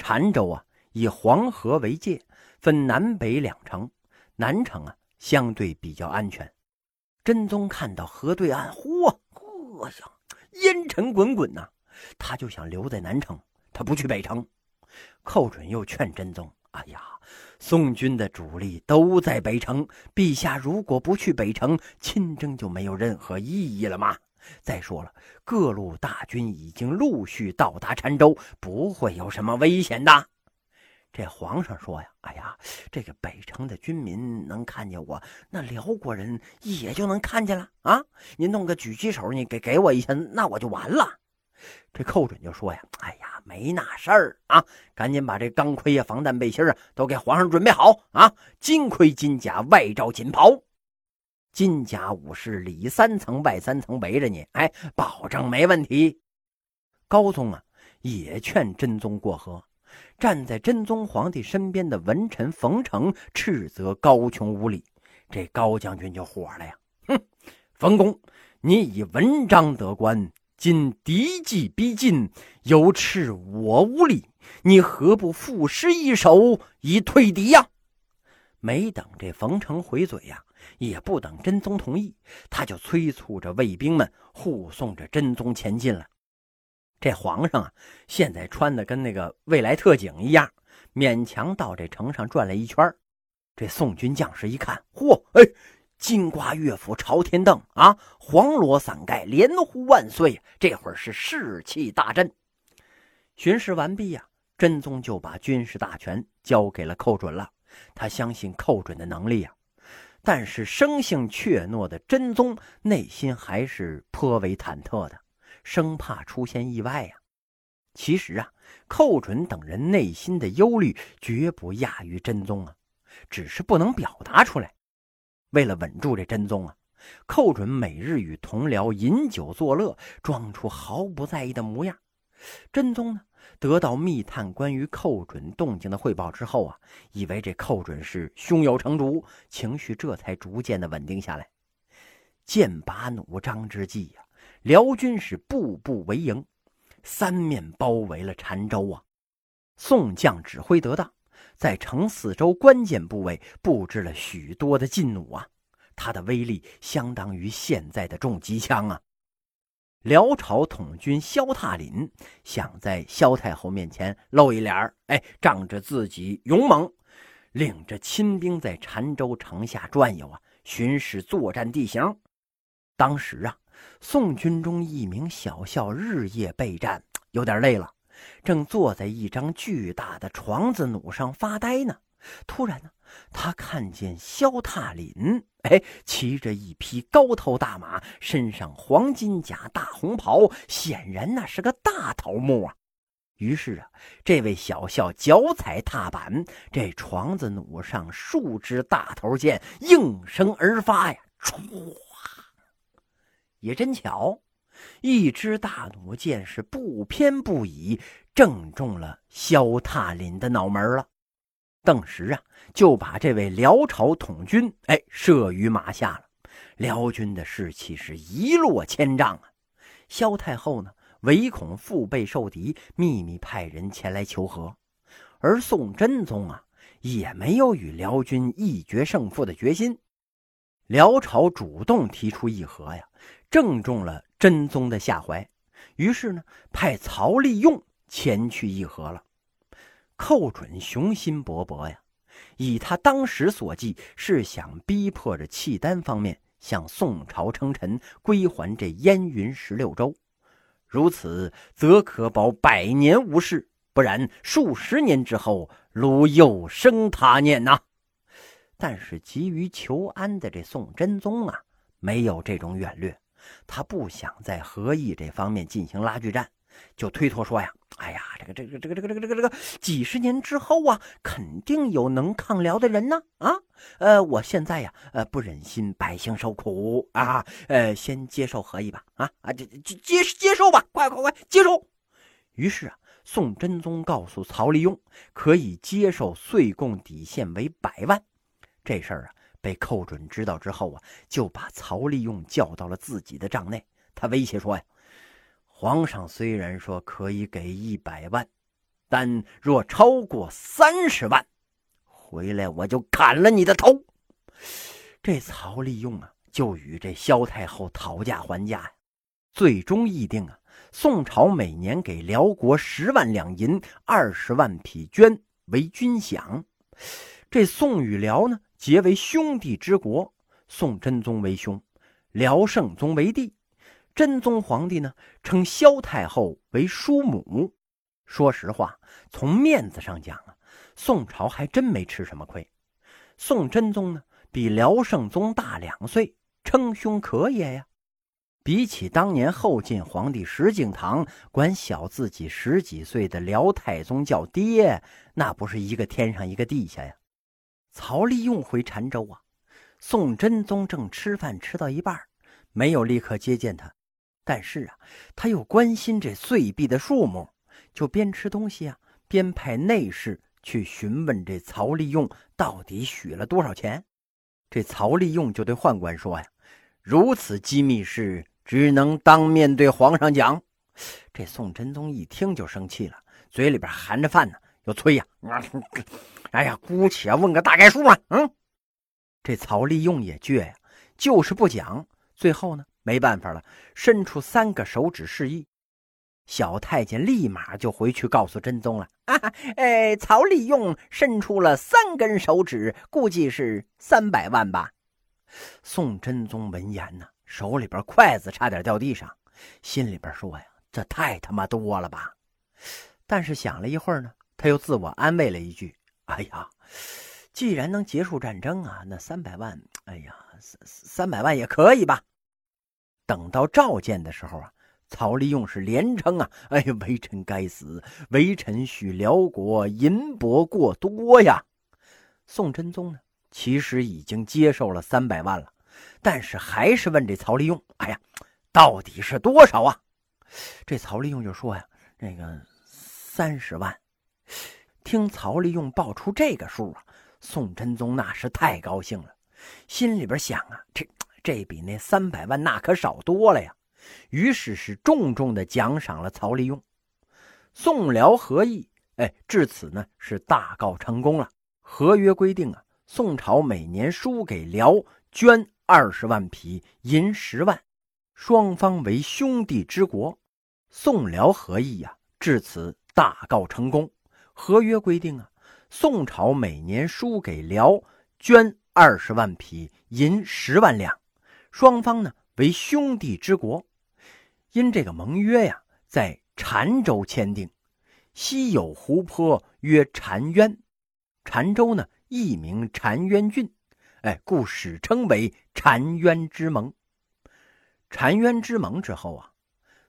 澶州啊，以黄河为界，分南北两城。南城啊，相对比较安全。真宗看到河对岸，嚯，呵呀，烟尘滚滚呐，他就想留在南城，他不去北城。寇准又劝真宗：“哎呀，宋军的主力都在北城，陛下如果不去北城，亲征就没有任何意义了吗？再说了，各路大军已经陆续到达澶州，不会有什么危险的。”这皇上说呀：“哎呀，这个北城的军民能看见我，那辽国人也就能看见了啊！您弄个狙击手，你给给我一下，那我就完了。”这寇准就说呀：“哎呀，没那事儿啊，赶紧把这钢盔呀、防弹背心啊都给皇上准备好啊！金盔金甲，外罩锦袍，金甲武士里三层外三层围着你，哎，保证没问题。”高宗啊，也劝真宗过河。站在真宗皇帝身边的文臣冯成斥责高琼无礼，这高将军就火了呀！哼，冯公，你以文章得官，今敌计逼近，又斥我无礼，你何不赋诗一首以退敌呀？没等这冯成回嘴呀，也不等真宗同意，他就催促着卫兵们护送着真宗前进了。这皇上啊，现在穿的跟那个未来特警一样，勉强到这城上转了一圈。这宋军将士一看，嚯，哎，金瓜乐府朝天凳啊，黄罗伞盖，连呼万岁！这会儿是士气大振。巡视完毕呀，真宗就把军事大权交给了寇准了。他相信寇准的能力呀，但是生性怯懦的真宗内心还是颇为忐忑的。生怕出现意外呀！其实啊，寇准等人内心的忧虑绝不亚于真宗啊，只是不能表达出来。为了稳住这真宗啊，寇准每日与同僚饮酒作乐，装出毫不在意的模样。真宗呢，得到密探关于寇准动静的汇报之后啊，以为这寇准是胸有成竹，情绪这才逐渐的稳定下来。剑拔弩张之际呀！辽军是步步为营，三面包围了澶州啊！宋将指挥得当，在城四周关键部位布置了许多的劲弩啊，它的威力相当于现在的重机枪啊！辽朝统军萧挞林想在萧太后面前露一脸儿，哎，仗着自己勇猛，领着亲兵在澶州城下转悠啊，巡视作战地形。当时啊。宋军中一名小校日夜备战，有点累了，正坐在一张巨大的床子弩上发呆呢。突然呢，他看见萧踏林，哎，骑着一匹高头大马，身上黄金甲、大红袍，显然那是个大头目啊。于是啊，这位小校脚踩踏板，这床子弩上数支大头箭应声而发呀，唰！也真巧，一支大弩箭是不偏不倚，正中了萧踏林的脑门了。顿时啊，就把这位辽朝统军哎射于马下了。辽军的士气是一落千丈啊！萧太后呢，唯恐腹背受敌，秘密派人前来求和。而宋真宗啊，也没有与辽军一决胜负的决心。辽朝主动提出议和呀。正中了真宗的下怀，于是呢，派曹利用前去议和了。寇准雄心勃勃呀，以他当时所记，是想逼迫着契丹方面向宋朝称臣，归还这燕云十六州。如此，则可保百年无事；不然，数十年之后，鲁又生他念呐。但是急于求安的这宋真宗啊，没有这种远略。他不想在和议这方面进行拉锯战，就推脱说呀：“哎呀，这个这个这个这个这个这个几十年之后啊，肯定有能抗辽的人呢！啊，呃，我现在呀，呃，不忍心百姓受苦啊，呃，先接受和议吧！啊啊，接接接接受吧，快快快接受！”于是啊，宋真宗告诉曹利用，可以接受岁贡底线为百万，这事儿啊。被寇准知道之后啊，就把曹利用叫到了自己的帐内。他威胁说：“呀，皇上虽然说可以给一百万，但若超过三十万，回来我就砍了你的头。这曹利用啊，就与这萧太后讨价还价呀，最终议定啊，宋朝每年给辽国十万两银、二十万匹绢为军饷。这宋与辽呢，结为兄弟之国，宋真宗为兄，辽圣宗为弟。真宗皇帝呢，称萧太后为叔母。说实话，从面子上讲啊，宋朝还真没吃什么亏。宋真宗呢，比辽圣宗大两岁，称兄可也呀。比起当年后晋皇帝石敬瑭管小自己十几岁的辽太宗叫爹，那不是一个天上一个地下呀。曹利用回澶州啊，宋真宗正吃饭吃到一半，没有立刻接见他。但是啊，他又关心这碎币的数目，就边吃东西啊，边派内侍去询问这曹利用到底许了多少钱。这曹利用就对宦官说呀：“如此机密事，只能当面对皇上讲。”这宋真宗一听就生气了，嘴里边含着饭呢，又催呀：“哎呀，姑且问个大概数嘛。”嗯，这曹利用也倔呀，就是不讲。最后呢？没办法了，伸出三个手指示意，小太监立马就回去告诉真宗了。啊，哎，曹利用伸出了三根手指，估计是三百万吧。宋真宗闻言呢，手里边筷子差点掉地上，心里边说呀：“这太他妈多了吧！”但是想了一会儿呢，他又自我安慰了一句：“哎呀，既然能结束战争啊，那三百万，哎呀，三三百万也可以吧。”等到召见的时候啊，曹利用是连称啊，哎呀，微臣该死，微臣许辽国银帛过多呀。宋真宗呢，其实已经接受了三百万了，但是还是问这曹利用，哎呀，到底是多少啊？这曹利用就说呀，那个三十万。听曹利用报出这个数啊，宋真宗那是太高兴了，心里边想啊，这。这比那三百万那可少多了呀！于是是重重的奖赏了曹利用。宋辽合议，哎，至此呢是大告成功了。合约规定啊，宋朝每年输给辽捐二十万匹，银十万，双方为兄弟之国。宋辽合议呀，至此大告成功。合约规定啊，宋朝每年输给辽捐二十万匹，银十万两。双方呢为兄弟之国，因这个盟约呀，在澶州签订，西有湖泊曰澶渊，澶州呢亦名澶渊郡，哎，故史称为澶渊之盟。澶渊之盟之后啊，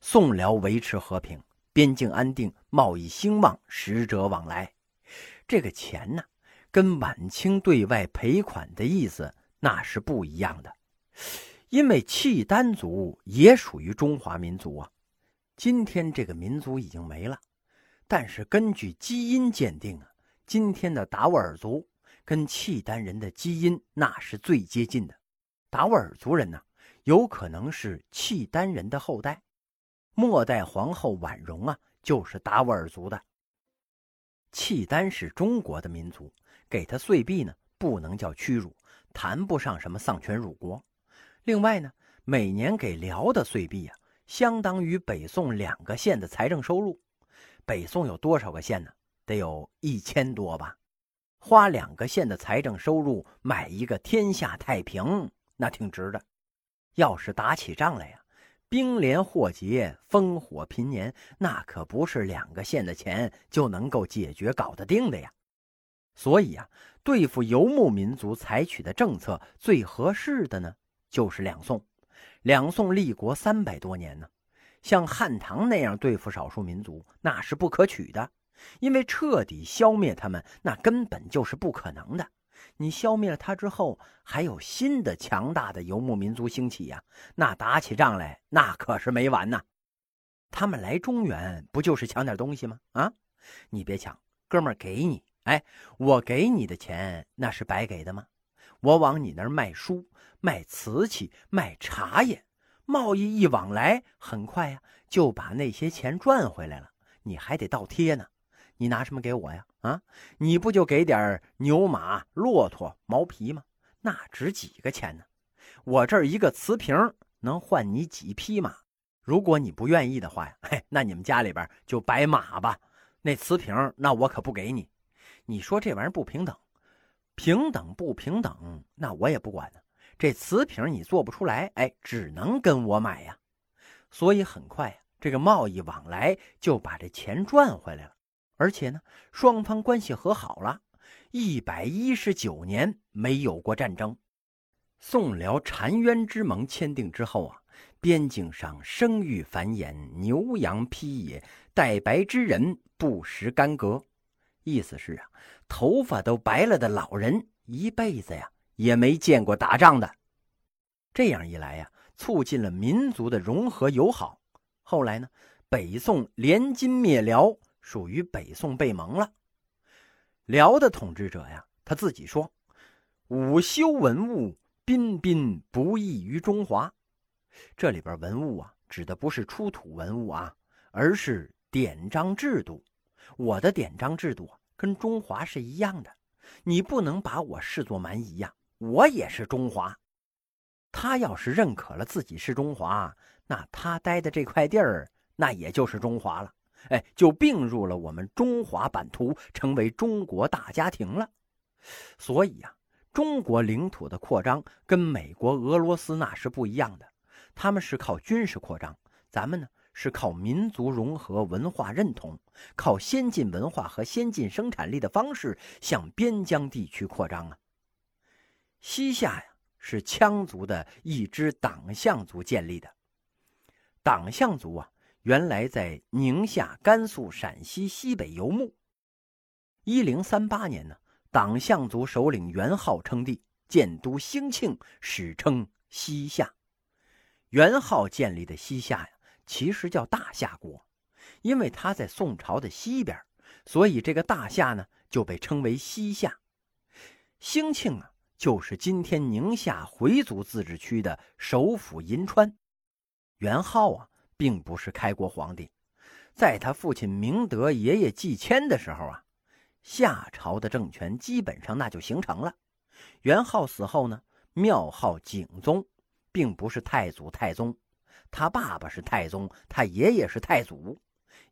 宋辽维持和平，边境安定，贸易兴旺，使者往来。这个钱呢，跟晚清对外赔款的意思那是不一样的。因为契丹族也属于中华民族啊，今天这个民族已经没了，但是根据基因鉴定啊，今天的达斡尔族跟契丹人的基因那是最接近的。达斡尔族人呢，有可能是契丹人的后代。末代皇后婉容啊，就是达斡尔族的。契丹是中国的民族，给他岁币呢，不能叫屈辱，谈不上什么丧权辱国。另外呢，每年给辽的岁币啊，相当于北宋两个县的财政收入。北宋有多少个县呢？得有一千多吧。花两个县的财政收入买一个天下太平，那挺值的。要是打起仗来呀，兵连祸结，烽火频年，那可不是两个县的钱就能够解决搞得定的呀。所以啊，对付游牧民族采取的政策最合适的呢。就是两宋，两宋立国三百多年呢，像汉唐那样对付少数民族那是不可取的，因为彻底消灭他们那根本就是不可能的。你消灭了他之后，还有新的强大的游牧民族兴起呀，那打起仗来那可是没完呐。他们来中原不就是抢点东西吗？啊，你别抢，哥们儿给你，哎，我给你的钱那是白给的吗？我往你那儿卖书。卖瓷器、卖茶叶，贸易一往来，很快呀就把那些钱赚回来了。你还得倒贴呢。你拿什么给我呀？啊，你不就给点牛马、骆驼毛皮吗？那值几个钱呢？我这儿一个瓷瓶能换你几匹马？如果你不愿意的话呀，嘿，那你们家里边就摆马吧。那瓷瓶，那我可不给你。你说这玩意儿不平等，平等不平等？那我也不管呢。这瓷瓶你做不出来，哎，只能跟我买呀。所以很快呀，这个贸易往来就把这钱赚回来了。而且呢，双方关系和好了，一百一十九年没有过战争。宋辽澶渊之盟签订之后啊。边境上生育繁衍，牛羊披野，带白之人不食干戈。意思是啊，头发都白了的老人一辈子呀也没见过打仗的。这样一来呀，促进了民族的融合友好。后来呢，北宋联金灭辽，属于北宋被蒙了。辽的统治者呀，他自己说：“武修文物，彬彬不异于中华。”这里边文物啊，指的不是出土文物啊，而是典章制度。我的典章制度跟中华是一样的，你不能把我视作蛮夷呀，我也是中华。他要是认可了自己是中华，那他待的这块地儿，那也就是中华了。哎，就并入了我们中华版图，成为中国大家庭了。所以呀，中国领土的扩张跟美国、俄罗斯那是不一样的。他们是靠军事扩张，咱们呢是靠民族融合、文化认同，靠先进文化和先进生产力的方式向边疆地区扩张啊。西夏呀是羌族的一支党项族建立的，党项族啊原来在宁夏、甘肃、陕西西北游牧。一零三八年呢，党项族首领元昊称帝，建都兴庆，史称西夏。元昊建立的西夏呀，其实叫大夏国，因为它在宋朝的西边，所以这个大夏呢就被称为西夏。兴庆啊，就是今天宁夏回族自治区的首府银川。元昊啊，并不是开国皇帝，在他父亲明德爷爷继迁的时候啊，夏朝的政权基本上那就形成了。元昊死后呢，庙号景宗。并不是太祖太宗，他爸爸是太宗，他爷爷是太祖，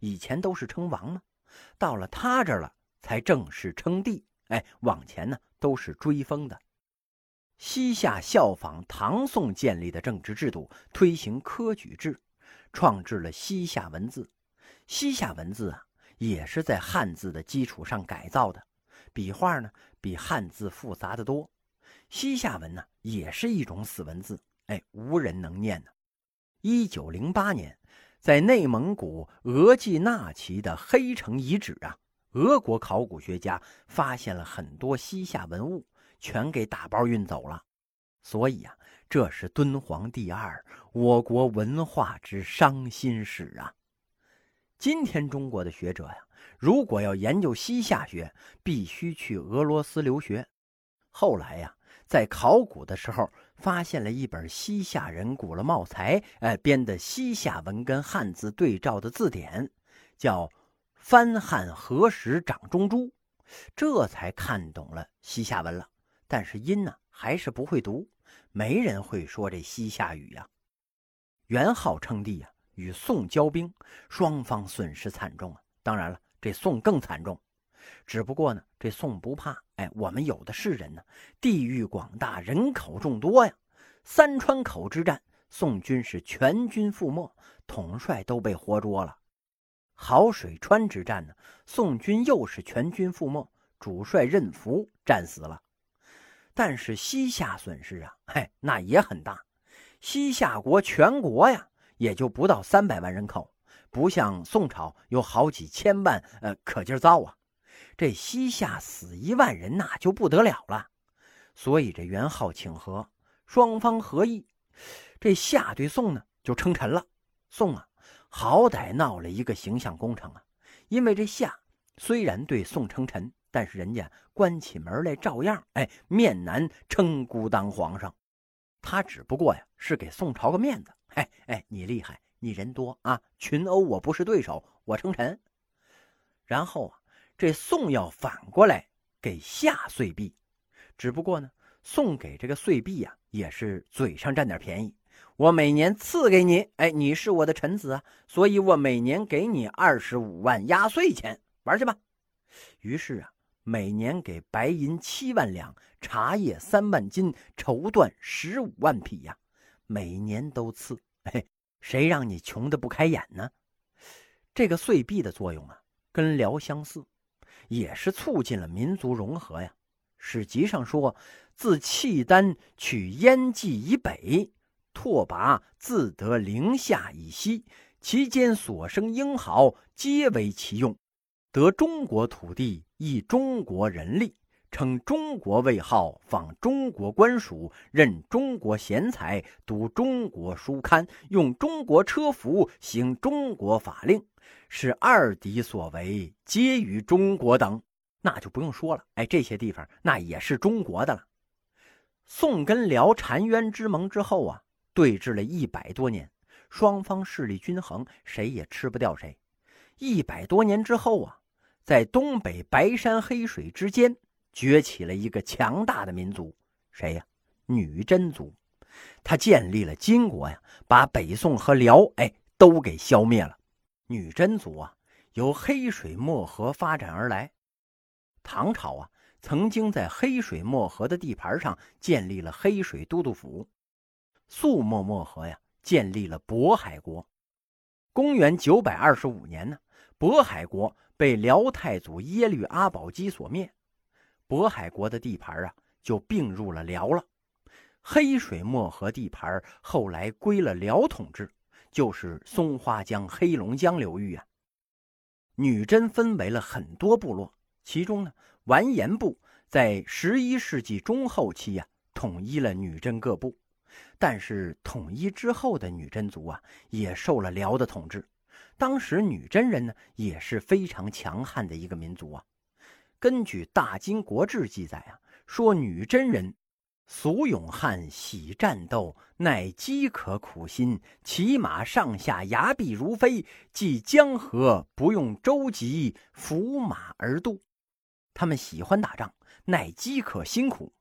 以前都是称王嘛，到了他这儿了才正式称帝。哎，往前呢都是追封的。西夏效仿唐宋建立的政治制度，推行科举制，创制了西夏文字。西夏文字啊，也是在汉字的基础上改造的，笔画呢比汉字复杂的多。西夏文呢也是一种死文字。哎，无人能念呢。一九零八年，在内蒙古额济纳旗的黑城遗址啊，俄国考古学家发现了很多西夏文物，全给打包运走了。所以啊，这是敦煌第二，我国文化之伤心史啊。今天中国的学者呀，如果要研究西夏学，必须去俄罗斯留学。后来呀。在考古的时候，发现了一本西夏人古了茂才哎编的西夏文跟汉字对照的字典，叫《翻汉何时掌中珠》，这才看懂了西夏文了。但是音呢还是不会读，没人会说这西夏语呀。元昊称帝呀，与宋交兵，双方损失惨重啊。当然了，这宋更惨重。只不过呢，这宋不怕，哎，我们有的是人呢。地域广大，人口众多呀。三川口之战，宋军是全军覆没，统帅都被活捉了。好水川之战呢，宋军又是全军覆没，主帅任福战死了。但是西夏损失啊，嘿，那也很大。西夏国全国呀，也就不到三百万人口，不像宋朝有好几千万，呃，可劲儿造啊。这西夏死一万人，那就不得了了。所以这元昊请和，双方合议，这夏对宋呢就称臣了。宋啊，好歹闹了一个形象工程啊。因为这夏虽然对宋称臣，但是人家关起门来照样哎面南称孤当皇上。他只不过呀是给宋朝个面子，哎哎，你厉害，你人多啊，群殴我不是对手，我称臣。然后啊。这宋要反过来给夏岁币。只不过呢，宋给这个岁币呀，也是嘴上占点便宜。我每年赐给你，哎，你是我的臣子啊，所以我每年给你二十五万压岁钱，玩去吧。于是啊，每年给白银七万两，茶叶三万斤，绸缎十五万匹呀，每年都赐。嘿，谁让你穷的不开眼呢？这个岁币的作用啊，跟辽相似，也是促进了民族融合呀。史籍上说，自契丹取燕蓟以北。拓跋自得陵夏以西，其间所生英豪，皆为其用。得中国土地，以中国人力，称中国为号，仿中国官署，任中国贤才，读中国书刊，用中国车服，行中国法令，是二敌所为，皆与中国等。那就不用说了，哎，这些地方那也是中国的了。宋跟辽澶渊之盟之后啊。对峙了一百多年，双方势力均衡，谁也吃不掉谁。一百多年之后啊，在东北白山黑水之间崛起了一个强大的民族，谁呀？女真族。他建立了金国呀，把北宋和辽哎都给消灭了。女真族啊，由黑水漠河发展而来。唐朝啊，曾经在黑水漠河的地盘上建立了黑水都督府。肃漠漠河呀，建立了渤海国。公元九百二十五年呢，渤海国被辽太祖耶律阿保机所灭，渤海国的地盘啊就并入了辽了。黑水漠河地盘后来归了辽统治，就是松花江、黑龙江流域啊。女真分为了很多部落，其中呢，完颜部在十一世纪中后期呀，统一了女真各部。但是统一之后的女真族啊，也受了辽的统治。当时女真人呢，也是非常强悍的一个民族啊。根据《大金国志》记载啊，说女真人俗勇悍，喜战斗，耐饥渴苦心，骑马上下，崖壁如飞，即江河不用舟楫，扶马而渡。他们喜欢打仗，耐饥渴辛苦，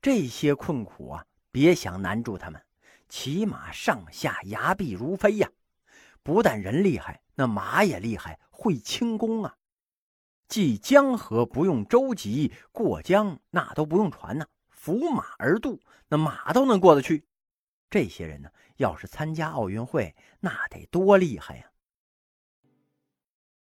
这些困苦啊。别想难住他们，骑马上下，崖壁如飞呀！不但人厉害，那马也厉害，会轻功啊！即江河不用舟楫过江，那都不用船呢，扶马而渡，那马都能过得去。这些人呢，要是参加奥运会，那得多厉害呀！